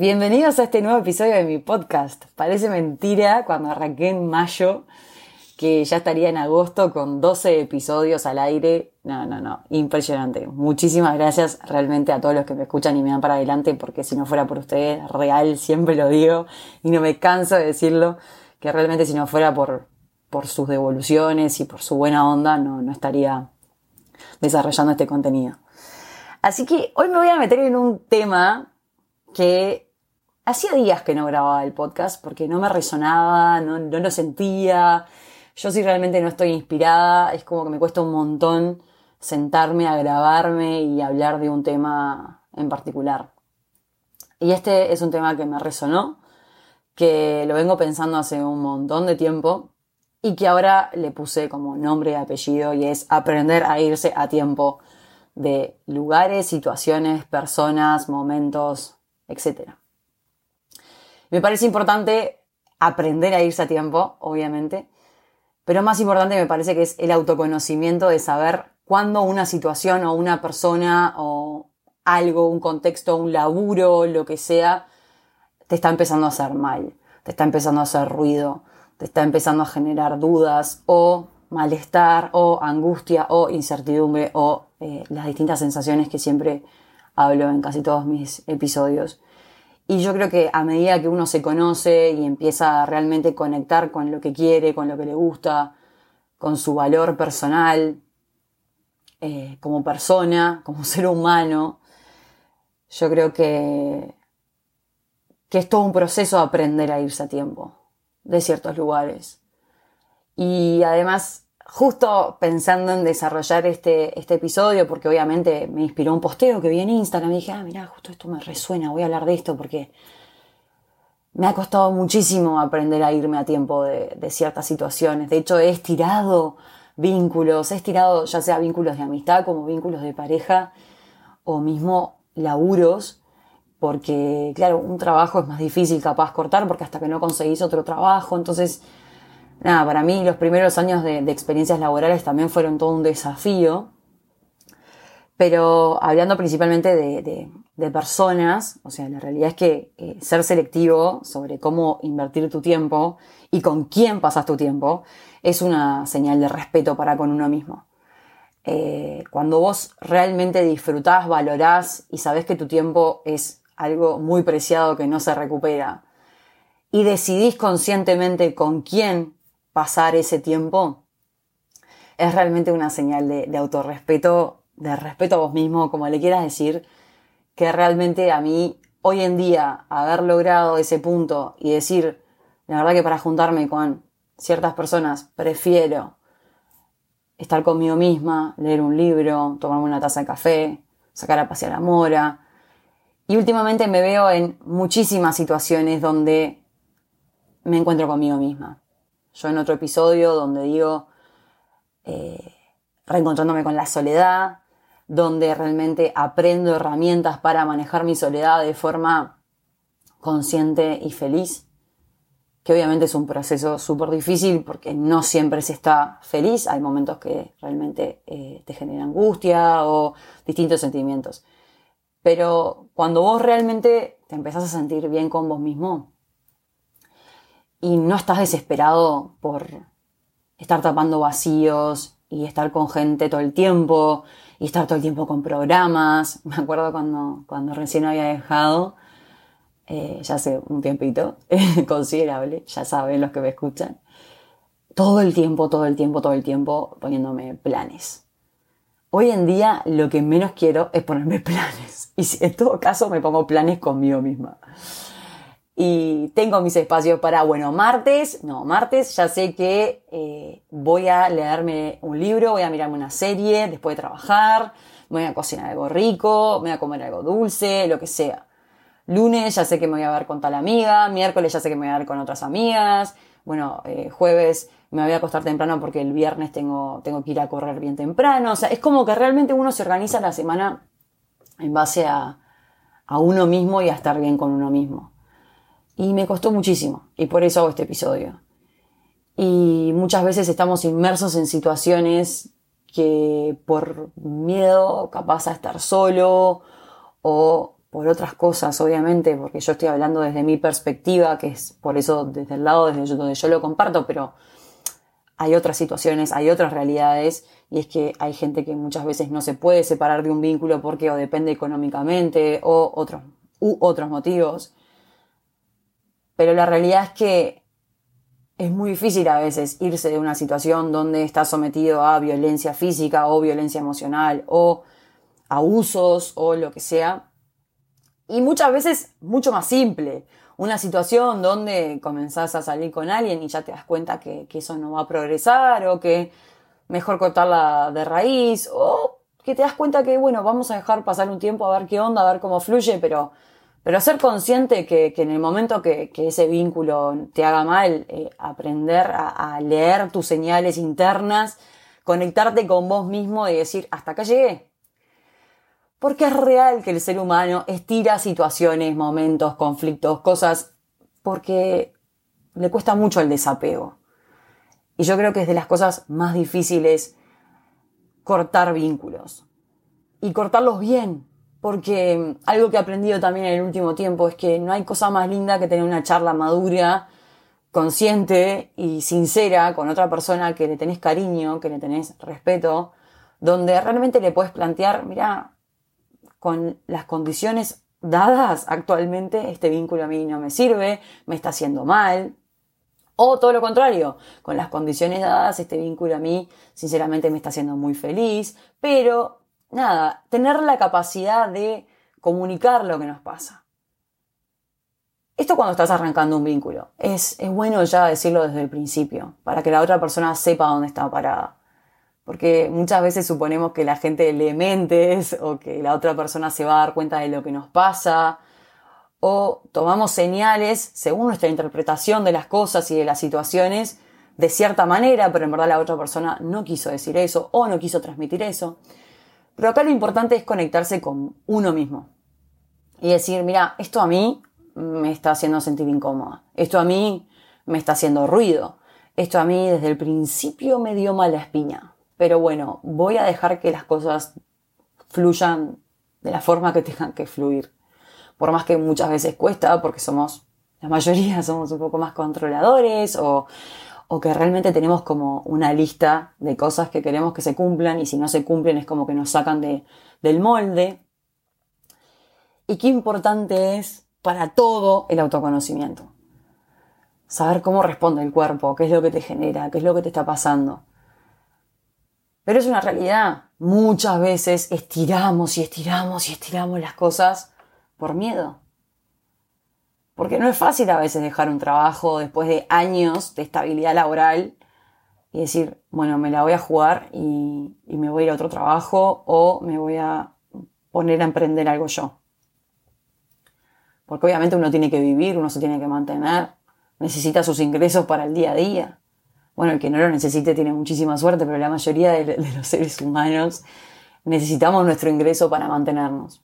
Bienvenidos a este nuevo episodio de mi podcast. Parece mentira cuando arranqué en mayo que ya estaría en agosto con 12 episodios al aire. No, no, no, impresionante. Muchísimas gracias realmente a todos los que me escuchan y me dan para adelante porque si no fuera por ustedes, real, siempre lo digo y no me canso de decirlo, que realmente si no fuera por, por sus devoluciones y por su buena onda, no, no estaría desarrollando este contenido. Así que hoy me voy a meter en un tema que hacía días que no grababa el podcast porque no me resonaba, no, no lo sentía. Yo si realmente no estoy inspirada, es como que me cuesta un montón sentarme a grabarme y hablar de un tema en particular. Y este es un tema que me resonó, que lo vengo pensando hace un montón de tiempo y que ahora le puse como nombre y apellido y es aprender a irse a tiempo de lugares, situaciones, personas, momentos, etc. Me parece importante aprender a irse a tiempo, obviamente, pero más importante me parece que es el autoconocimiento de saber cuándo una situación o una persona o algo, un contexto, un laburo, lo que sea, te está empezando a hacer mal, te está empezando a hacer ruido, te está empezando a generar dudas o malestar o angustia o incertidumbre o eh, las distintas sensaciones que siempre hablo en casi todos mis episodios. Y yo creo que a medida que uno se conoce y empieza a realmente conectar con lo que quiere, con lo que le gusta, con su valor personal, eh, como persona, como ser humano, yo creo que, que es todo un proceso aprender a irse a tiempo de ciertos lugares. Y además, justo pensando en desarrollar este, este episodio, porque obviamente me inspiró un posteo que vi en Instagram y dije, ah, mira, justo esto me resuena, voy a hablar de esto porque me ha costado muchísimo aprender a irme a tiempo de, de ciertas situaciones. De hecho, he estirado vínculos, he estirado ya sea vínculos de amistad como vínculos de pareja o mismo laburos porque claro, un trabajo es más difícil capaz cortar porque hasta que no conseguís otro trabajo, entonces, nada, para mí los primeros años de, experiencias laborales también fueron todo un desafío, pero hablando principalmente de, personas, o sea, la realidad es que eh, ser selectivo sobre cómo invertir tu tiempo y con quién pasas tu tiempo es una señal de respeto para con uno mismo. Eh, cuando vos realmente disfrutás, valorás y sabés que tu tiempo es algo muy preciado que no se recupera, y decidís conscientemente con quién pasar ese tiempo, es realmente una señal de, autorrespeto, de respeto a vos mismo, como le quieras decir, que realmente a mí hoy en día haber logrado ese punto y decir, la verdad que para juntarme con ciertas personas prefiero estar conmigo misma, leer un libro, tomarme una taza de café, sacar a pasear a Mora, y últimamente me veo en muchísimas situaciones donde me encuentro conmigo misma. Yo en otro episodio donde digo, eh, reencontrándome con la soledad, donde realmente aprendo herramientas para manejar mi soledad de forma consciente y feliz, que obviamente es un proceso súper difícil porque no siempre se está feliz, hay momentos que realmente eh, te generan angustia o distintos sentimientos. Pero cuando vos realmente te empezás a sentir bien con vos mismo y no estás desesperado por estar tapando vacíos y estar con gente todo el tiempo y estar todo el tiempo con programas. Me acuerdo cuando, cuando recién había dejado, eh, ya hace un tiempito considerable, ya saben los que me escuchan, todo el tiempo, todo el tiempo, todo el tiempo poniéndome planes. Hoy en día lo que menos quiero es ponerme planes. Y en todo caso me pongo planes conmigo misma. Y tengo mis espacios para, bueno, martes, no, martes ya sé que eh, voy a leerme un libro, voy a mirarme una serie después de trabajar, voy a cocinar algo rico, voy a comer algo dulce, lo que sea. Lunes ya sé que me voy a ver con tal amiga, miércoles ya sé que me voy a ver con otras amigas, bueno, eh, jueves me voy a acostar temprano porque el viernes tengo, tengo que ir a correr bien temprano. O sea, es como que realmente uno se organiza la semana en base a, a uno mismo y a estar bien con uno mismo. Y me costó muchísimo. Y por eso hago este episodio. Y muchas veces estamos inmersos en situaciones que por miedo capaz a estar solo o por otras cosas, obviamente, porque yo estoy hablando desde mi perspectiva, que es por eso desde el lado desde donde yo lo comparto, pero hay otras situaciones, hay otras realidades, y es que hay gente que muchas veces no se puede separar de un vínculo porque o depende económicamente o otros, u otros motivos. Pero la realidad es que es muy difícil a veces irse de una situación donde estás sometido a violencia física o violencia emocional o abusos o lo que sea y muchas veces mucho más simple. Una situación donde comenzás a salir con alguien y ya te das cuenta que, eso no va a progresar o que mejor cortarla de raíz o que te das cuenta que, bueno, vamos a dejar pasar un tiempo a ver qué onda, a ver cómo fluye, pero, pero ser consciente que, en el momento que, ese vínculo te haga mal, eh, aprender a, a leer tus señales internas, conectarte con vos mismo y decir, hasta acá llegué, porque es real que el ser humano estira situaciones, momentos, conflictos, cosas, porque le cuesta mucho el desapego. Y yo creo que es de las cosas más difíciles cortar vínculos. Y cortarlos bien. Porque algo que he aprendido también en el último tiempo es que no hay cosa más linda que tener una charla madura, consciente y sincera con otra persona que le tenés cariño, que le tenés respeto, donde realmente le puedes plantear, mira, con las condiciones dadas actualmente, este vínculo a mí no me sirve, me está haciendo mal. O todo lo contrario, con las condiciones dadas, este vínculo a mí sinceramente me está haciendo muy feliz, pero nada, tener la capacidad de comunicar lo que nos pasa. Esto cuando estás arrancando un vínculo. Es, bueno ya decirlo desde el principio, para que la otra persona sepa dónde está parada porque muchas veces suponemos que la gente lee mentes o que la otra persona se va a dar cuenta de lo que nos pasa o tomamos señales según nuestra interpretación de las cosas y de las situaciones de cierta manera, pero en verdad la otra persona no quiso decir eso o no quiso transmitir eso. Pero acá lo importante es conectarse con uno mismo. Y decir, mira, esto a mí me está haciendo sentir incómoda, esto a mí me está haciendo ruido, esto a mí desde el principio me dio mala espina, pero bueno, voy a dejar que las cosas fluyan de la forma que tengan que fluir. Por más que muchas veces cuesta, porque somos, la mayoría somos un poco más controladores o, o que realmente tenemos como una lista de cosas que queremos que se cumplan y si no se cumplen es como que nos sacan de, del molde. Y qué importante es para todo el autoconocimiento. Saber cómo responde el cuerpo, qué es lo que te genera, qué es lo que te está pasando. Pero es una realidad. Muchas veces estiramos y estiramos y estiramos las cosas por miedo. Porque no es fácil a veces dejar un trabajo después de años de estabilidad laboral y decir, bueno, me la voy a jugar y, me voy a ir a otro trabajo o me voy a poner a emprender algo yo. Porque obviamente uno tiene que vivir, uno se tiene que mantener, necesita sus ingresos para el día a día. Bueno, el que no lo necesite tiene muchísima suerte, pero la mayoría de, los seres humanos necesitamos nuestro ingreso para mantenernos.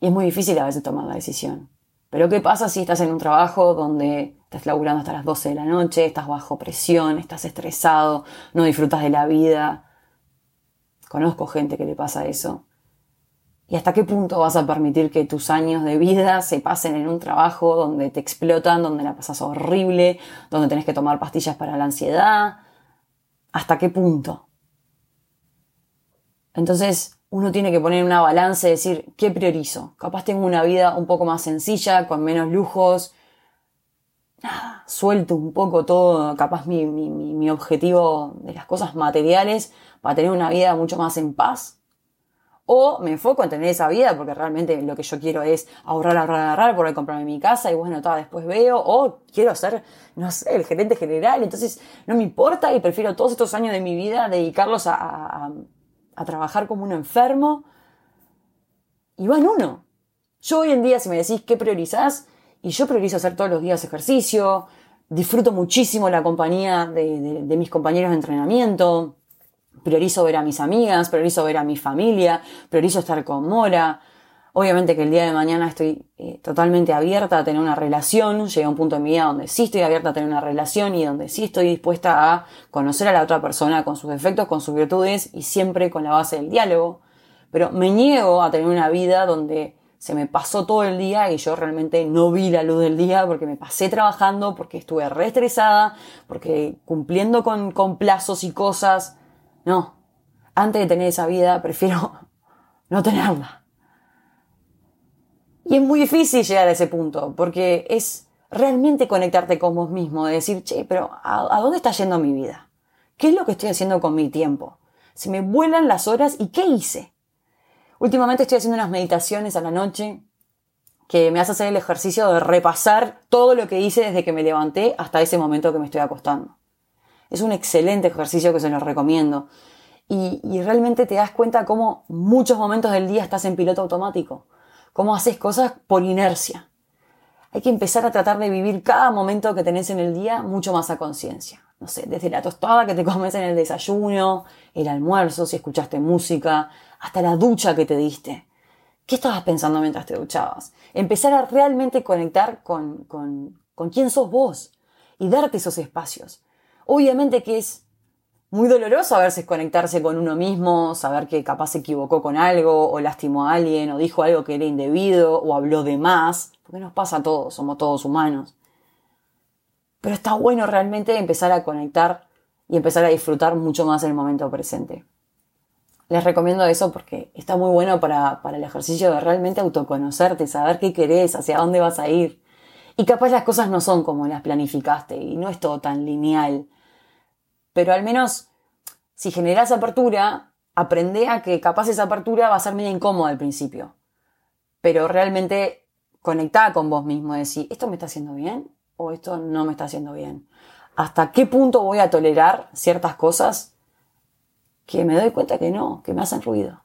Y es muy difícil a veces tomar la decisión. Pero ¿qué pasa si estás en un trabajo donde estás laburando hasta las 12 de la noche, estás bajo presión, estás estresado, no disfrutas de la vida? Conozco gente que le pasa eso. ¿Y hasta qué punto vas a permitir que tus años de vida se pasen en un trabajo donde te explotan, donde la pasas horrible, donde tenés que tomar pastillas para la ansiedad? ¿Hasta qué punto? Entonces uno tiene que poner una balanza y decir, ¿qué priorizo? Capaz tengo una vida un poco más sencilla, con menos lujos. suelto un poco todo, capaz mi, mi objetivo de las cosas materiales para tener una vida mucho más en paz o me enfoco en tener esa vida porque realmente lo que yo quiero es ahorrar, ahorrar, ahorrar, poder comprarme mi casa y bueno, todo, después veo. O quiero ser, no sé, el gerente general. Entonces no me importa y prefiero todos estos años de mi vida dedicarlos a, a, trabajar como un enfermo. Y va en uno. Yo hoy en día, si me decís qué priorizás, y yo priorizo hacer todos los días ejercicio, disfruto muchísimo la compañía de, de mis compañeros de entrenamiento, priorizo ver a mis amigas, priorizo ver a mi familia, priorizo estar con Mora. Obviamente que el día de mañana estoy eh, totalmente abierta a tener una relación, llegué a un punto en mi vida donde sí estoy abierta a tener una relación y donde sí estoy dispuesta a conocer a la otra persona con sus defectos, con sus virtudes y siempre con la base del diálogo. pero me niego a tener una vida donde se me pasó todo el día y yo realmente no vi la luz del día porque me pasé trabajando, porque estuve re estresada, porque cumpliendo con, con plazos y cosas. No, antes de tener esa vida prefiero no tenerla. Y es muy difícil llegar a ese punto, porque es realmente conectarte con vos mismo, de decir, che, pero ¿a, dónde está yendo mi vida? ¿Qué es lo que estoy haciendo con mi tiempo? Se me vuelan las horas y ¿qué hice? Últimamente estoy haciendo unas meditaciones a la noche que me hace hacer el ejercicio de repasar todo lo que hice desde que me levanté hasta ese momento que me estoy acostando. Es un excelente ejercicio que se los recomiendo. Y, y realmente te das cuenta cómo muchos momentos del día estás en piloto automático, cómo haces cosas por inercia. Hay que empezar a tratar de vivir cada momento que tenés en el día mucho más a conciencia. No sé, desde la tostada que te comes en el desayuno, el almuerzo, si escuchaste música, hasta la ducha que te diste. ¿Qué estabas pensando mientras te duchabas? Empezar a realmente conectar con, con, con quién sos vos y darte esos espacios. Obviamente que es muy doloroso a veces conectarse con uno mismo, saber que capaz se equivocó con algo, o lastimó a alguien, o dijo algo que era indebido, o habló de más, porque nos pasa a todos, somos todos humanos. Pero está bueno realmente empezar a conectar y empezar a disfrutar mucho más el momento presente. Les recomiendo eso porque está muy bueno para, para el ejercicio de realmente autoconocerte, saber qué querés, hacia dónde vas a ir. Y capaz las cosas no son como las planificaste y no es todo tan lineal. Pero al menos si generás apertura, aprende a que capaz esa apertura va a ser medio incómoda al principio. Pero realmente conectada con vos mismo, decir, ¿esto me está haciendo bien o esto no me está haciendo bien? ¿Hasta qué punto voy a tolerar ciertas cosas que me doy cuenta que no, que me hacen ruido.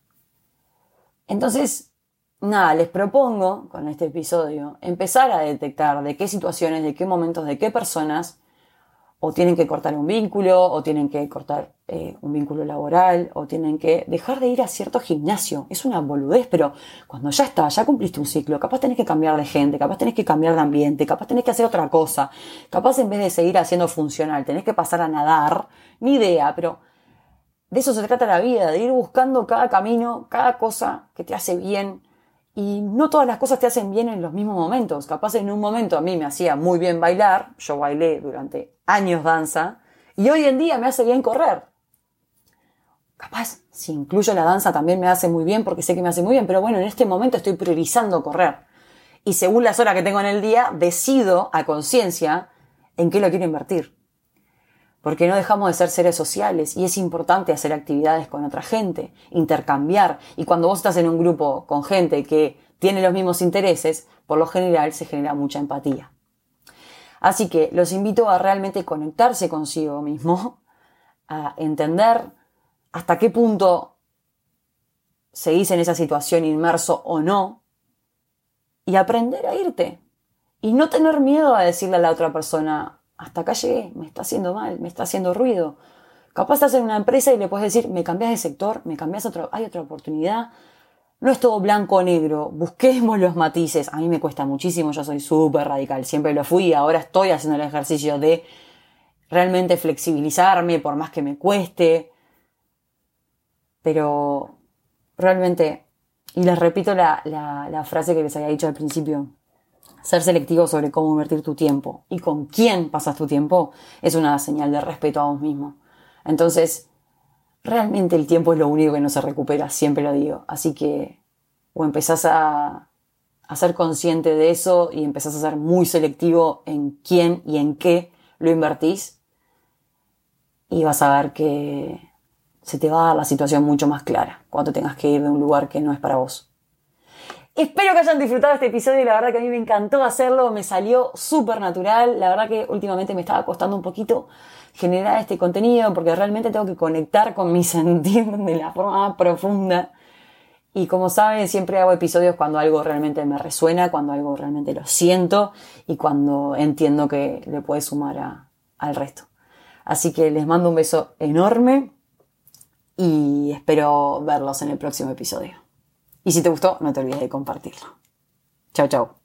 Entonces, nada, les propongo con este episodio empezar a detectar de qué situaciones, de qué momentos, de qué personas o tienen que cortar un vínculo, o tienen que cortar eh, un vínculo laboral, o tienen que dejar de ir a cierto gimnasio. Es una boludez, pero cuando ya está, ya cumpliste un ciclo, capaz tenés que cambiar de gente, capaz tenés que cambiar de ambiente, capaz tenés que hacer otra cosa, capaz en vez de seguir haciendo funcional, tenés que pasar a nadar, ni idea, pero de eso se trata la vida, de ir buscando cada camino, cada cosa que te hace bien. Y no todas las cosas te hacen bien en los mismos momentos. Capaz en un momento a mí me hacía muy bien bailar, yo bailé durante años danza, y hoy en día me hace bien correr. Capaz, si incluyo la danza también me hace muy bien porque sé que me hace muy bien, pero bueno, en este momento estoy priorizando correr. Y según las horas que tengo en el día, decido a conciencia en qué lo quiero invertir porque no dejamos de ser seres sociales y es importante hacer actividades con otra gente, intercambiar. Y cuando vos estás en un grupo con gente que tiene los mismos intereses, por lo general se genera mucha empatía. Así que los invito a realmente conectarse consigo mismo, a entender hasta qué punto seguís en esa situación inmerso o no, y aprender a irte. Y no tener miedo a decirle a la otra persona, hasta acá llegué, me está haciendo mal, me está haciendo ruido. Capaz estás en una empresa y le puedes decir, me cambias de sector, me cambias otro, hay otra oportunidad. No es todo blanco o negro, busquemos los matices. A mí me cuesta muchísimo, yo soy súper radical, siempre lo fui ahora estoy haciendo el ejercicio de realmente flexibilizarme por más que me cueste. Pero realmente, y les repito la frase que les había dicho al principio, ser selectivo sobre cómo invertir tu tiempo y con quién pasas tu tiempo es una señal de respeto a vos mismo. Entonces, realmente el tiempo es lo único que no se recupera, siempre lo digo. Así que o empezás a, a ser consciente de eso y empezás a ser muy selectivo en quién y en qué lo invertís y vas a ver que se te va a dar la situación mucho más clara cuando tengas que ir de un lugar que no es para vos. Espero que hayan disfrutado este episodio y la verdad que a mí me encantó hacerlo, me salió súper natural, la verdad que últimamente me estaba costando un poquito generar este contenido porque realmente tengo que conectar con mi sentir de la forma más profunda. Y como saben, siempre hago episodios cuando algo realmente me resuena, cuando algo realmente lo siento y cuando entiendo que le puede sumar al resto. Así que les mando un beso enorme y espero verlos en el próximo episodio. Y si te gustó, no te olvides de compartirlo. Chao, chao.